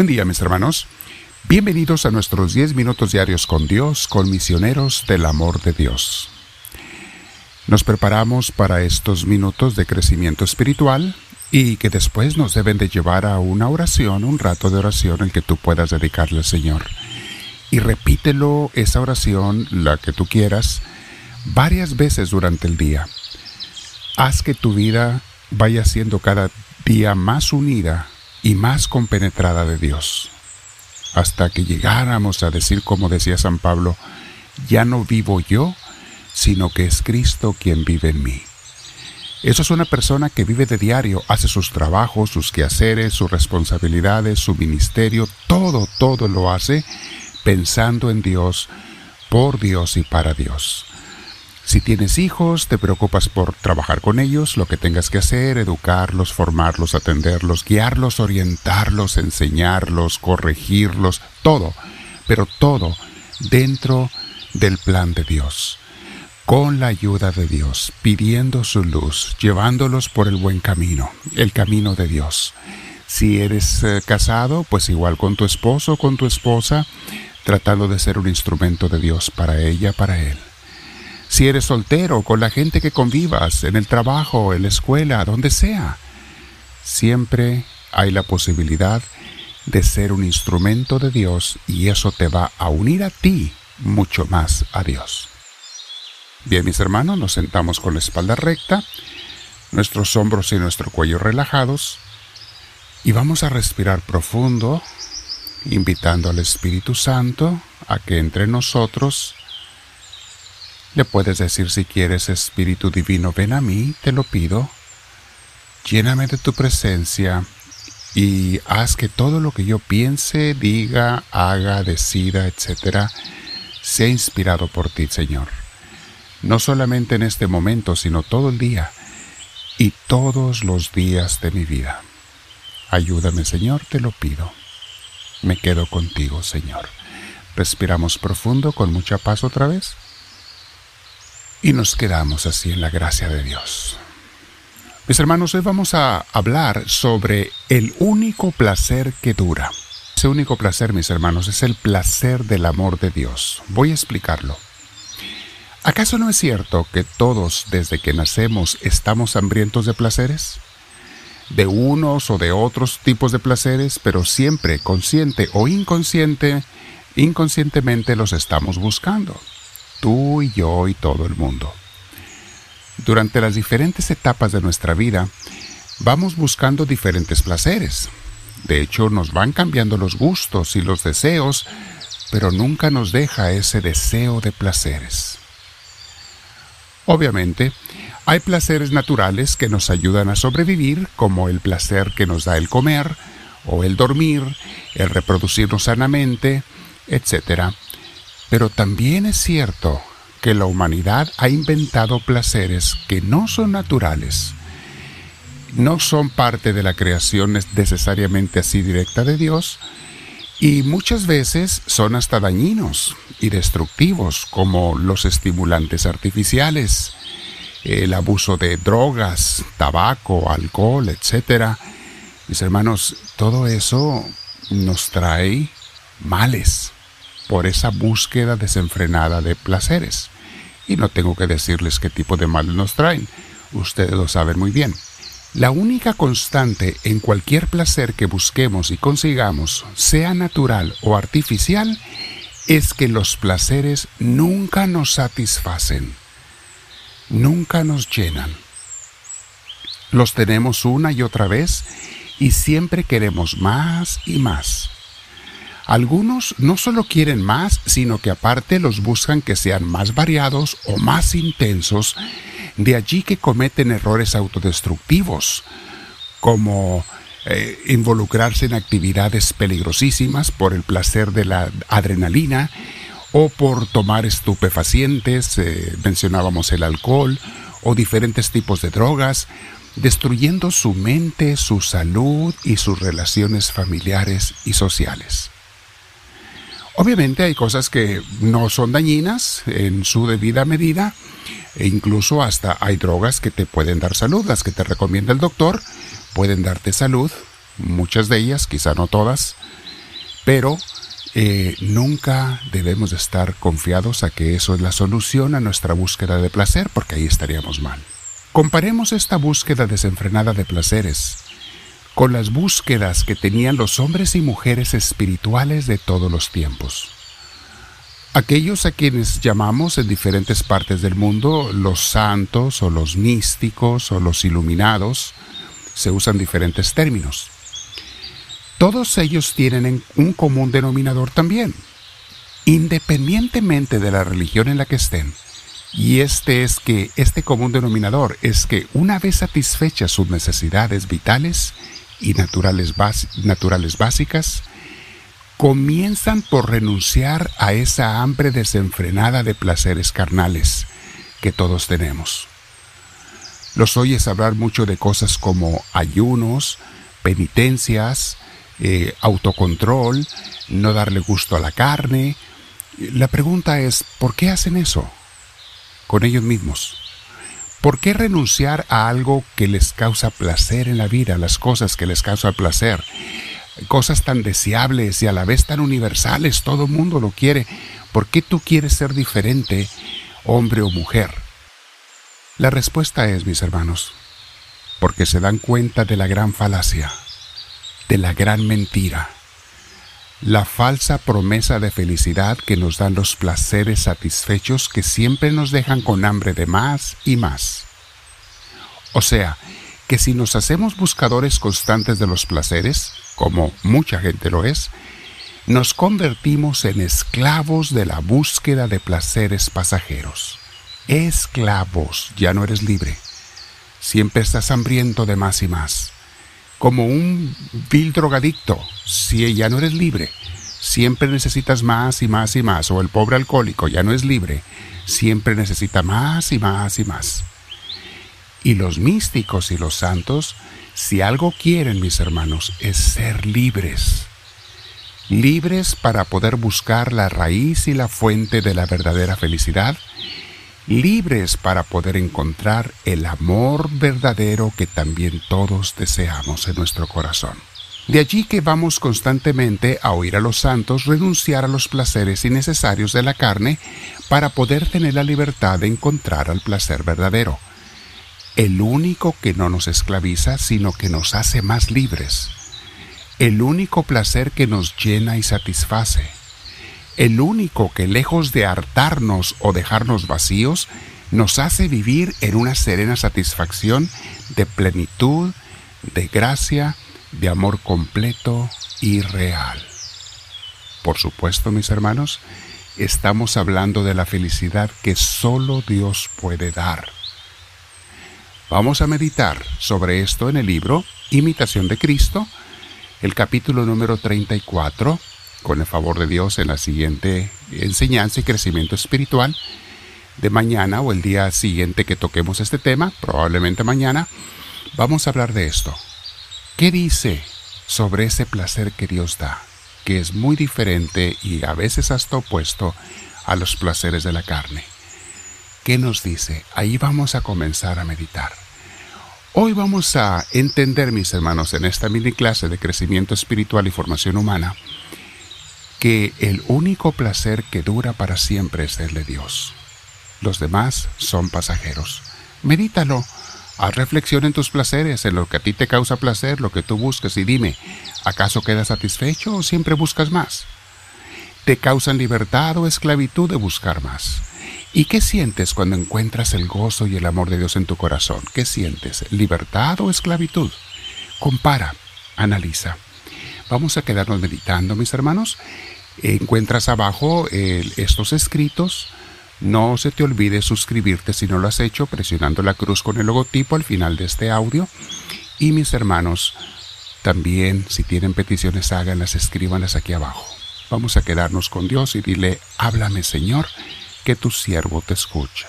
Buen día mis hermanos. Bienvenidos a nuestros 10 minutos diarios con Dios, con misioneros del amor de Dios. Nos preparamos para estos minutos de crecimiento espiritual y que después nos deben de llevar a una oración, un rato de oración en que tú puedas dedicarle al Señor. Y repítelo, esa oración, la que tú quieras, varias veces durante el día. Haz que tu vida vaya siendo cada día más unida y más compenetrada de Dios, hasta que llegáramos a decir, como decía San Pablo, ya no vivo yo, sino que es Cristo quien vive en mí. Eso es una persona que vive de diario, hace sus trabajos, sus quehaceres, sus responsabilidades, su ministerio, todo, todo lo hace pensando en Dios, por Dios y para Dios. Si tienes hijos, te preocupas por trabajar con ellos, lo que tengas que hacer, educarlos, formarlos, atenderlos, guiarlos, orientarlos, enseñarlos, corregirlos, todo, pero todo dentro del plan de Dios, con la ayuda de Dios, pidiendo su luz, llevándolos por el buen camino, el camino de Dios. Si eres eh, casado, pues igual con tu esposo, con tu esposa, tratando de ser un instrumento de Dios para ella, para él si eres soltero, con la gente que convivas, en el trabajo, en la escuela, donde sea. Siempre hay la posibilidad de ser un instrumento de Dios y eso te va a unir a ti mucho más a Dios. Bien, mis hermanos, nos sentamos con la espalda recta, nuestros hombros y nuestro cuello relajados y vamos a respirar profundo, invitando al Espíritu Santo a que entre nosotros le puedes decir si quieres, Espíritu Divino, ven a mí, te lo pido. Lléname de tu presencia y haz que todo lo que yo piense, diga, haga, decida, etc., sea inspirado por ti, Señor. No solamente en este momento, sino todo el día y todos los días de mi vida. Ayúdame, Señor, te lo pido. Me quedo contigo, Señor. Respiramos profundo con mucha paz otra vez y nos quedamos así en la gracia de Dios. Mis hermanos, hoy vamos a hablar sobre el único placer que dura. Ese único placer, mis hermanos, es el placer del amor de Dios. Voy a explicarlo. ¿Acaso no es cierto que todos desde que nacemos estamos hambrientos de placeres? De unos o de otros tipos de placeres, pero siempre consciente o inconsciente, inconscientemente los estamos buscando tú y yo y todo el mundo. Durante las diferentes etapas de nuestra vida, vamos buscando diferentes placeres. De hecho, nos van cambiando los gustos y los deseos, pero nunca nos deja ese deseo de placeres. Obviamente, hay placeres naturales que nos ayudan a sobrevivir, como el placer que nos da el comer, o el dormir, el reproducirnos sanamente, etc. Pero también es cierto que la humanidad ha inventado placeres que no son naturales, no son parte de la creación necesariamente así directa de Dios, y muchas veces son hasta dañinos y destructivos, como los estimulantes artificiales, el abuso de drogas, tabaco, alcohol, etc. Mis hermanos, todo eso nos trae males por esa búsqueda desenfrenada de placeres. Y no tengo que decirles qué tipo de males nos traen, ustedes lo saben muy bien. La única constante en cualquier placer que busquemos y consigamos, sea natural o artificial, es que los placeres nunca nos satisfacen, nunca nos llenan. Los tenemos una y otra vez y siempre queremos más y más. Algunos no solo quieren más, sino que aparte los buscan que sean más variados o más intensos, de allí que cometen errores autodestructivos, como eh, involucrarse en actividades peligrosísimas por el placer de la adrenalina o por tomar estupefacientes, eh, mencionábamos el alcohol, o diferentes tipos de drogas, destruyendo su mente, su salud y sus relaciones familiares y sociales. Obviamente hay cosas que no son dañinas en su debida medida e incluso hasta hay drogas que te pueden dar salud, las que te recomienda el doctor pueden darte salud, muchas de ellas, quizá no todas, Pero eh, nunca debemos estar confiados a que eso es la solución a nuestra búsqueda de placer, porque ahí estaríamos mal. Comparemos esta búsqueda desenfrenada de placeres con las búsquedas que tenían los hombres y mujeres espirituales de todos los tiempos. Aquellos a quienes llamamos en diferentes partes del mundo los santos o los místicos o los iluminados, se usan diferentes términos. Todos ellos tienen un común denominador también, independientemente de la religión en la que estén. Y este es que este común denominador es que una vez satisfechas sus necesidades vitales y naturales, básicas, comienzan por renunciar a esa hambre desenfrenada de placeres carnales que todos tenemos. Los oyes hablar mucho de cosas como ayunos, penitencias, eh, autocontrol, no darle gusto a la carne. La pregunta es, ¿por qué hacen eso? Con ellos mismos. ¿Por qué renunciar a algo que les causa placer en la vida, las cosas que les causa placer? Cosas tan deseables y a la vez tan universales, todo el mundo lo quiere. ¿Por qué tú quieres ser diferente, hombre o mujer? La respuesta es, mis hermanos, porque se dan cuenta de la gran falacia de la gran mentira, la falsa promesa de felicidad que nos dan los placeres satisfechos que siempre nos dejan con hambre de más y más. O sea, que si nos hacemos buscadores constantes de los placeres, como mucha gente lo es, nos convertimos en esclavos de la búsqueda de placeres pasajeros. Esclavos, ya no eres libre. Siempre estás hambriento de más y más como un vil drogadicto, si ya no eres libre. Siempre necesitas más y más y más, o el pobre alcohólico ya no es libre, siempre necesita más y más y más. Y los místicos y los santos, si algo quieren, mis hermanos, es ser libres. Libres para poder buscar la raíz y la fuente de la verdadera felicidad libres para poder encontrar el amor verdadero que también todos deseamos en nuestro corazón. De allí que vamos constantemente a oír a los santos renunciar a los placeres innecesarios de la carne para poder tener la libertad de encontrar al placer verdadero, el único que no nos esclaviza, sino que nos hace más libres, el único placer que nos llena y satisface el único que lejos de hartarnos o dejarnos vacíos, nos hace vivir en una serena satisfacción de plenitud, de gracia, de amor completo y real. Por supuesto, mis hermanos, estamos hablando de la felicidad que solo Dios puede dar. Vamos a meditar sobre esto en el libro Imitación de Cristo, el capítulo número 34, con el favor de Dios, en la siguiente enseñanza y crecimiento espiritual de mañana o el día siguiente que toquemos este tema, probablemente mañana, vamos a hablar de esto. ¿Qué dice sobre ese placer que Dios da? Que es muy diferente y a veces hasta opuesto a los placeres de la carne. ¿Qué nos dice? Ahí vamos a comenzar a meditar. Hoy vamos a entender, mis hermanos, en esta mini clase de crecimiento espiritual y formación humana, que el único placer que dura para siempre es el de Dios. Los demás son pasajeros. Medítalo. Haz reflexión en tus placeres, en lo que a ti te causa placer, lo que tú buscas y dime, ¿acaso quedas satisfecho o siempre buscas más? ¿Te causan libertad o esclavitud de buscar más? ¿Y qué sientes cuando encuentras el gozo y el amor de Dios en tu corazón? ¿Qué sientes? ¿Libertad o esclavitud? Compara, analiza. Vamos a quedarnos meditando, mis hermanos. Encuentras abajo estos escritos. No se te olvide suscribirte si no lo has hecho presionando la cruz con el logotipo al final de este audio. Y mis hermanos, también si tienen peticiones háganlas, escríbanlas aquí abajo. Vamos a quedarnos con Dios y dile, háblame Señor, que tu siervo te escucha.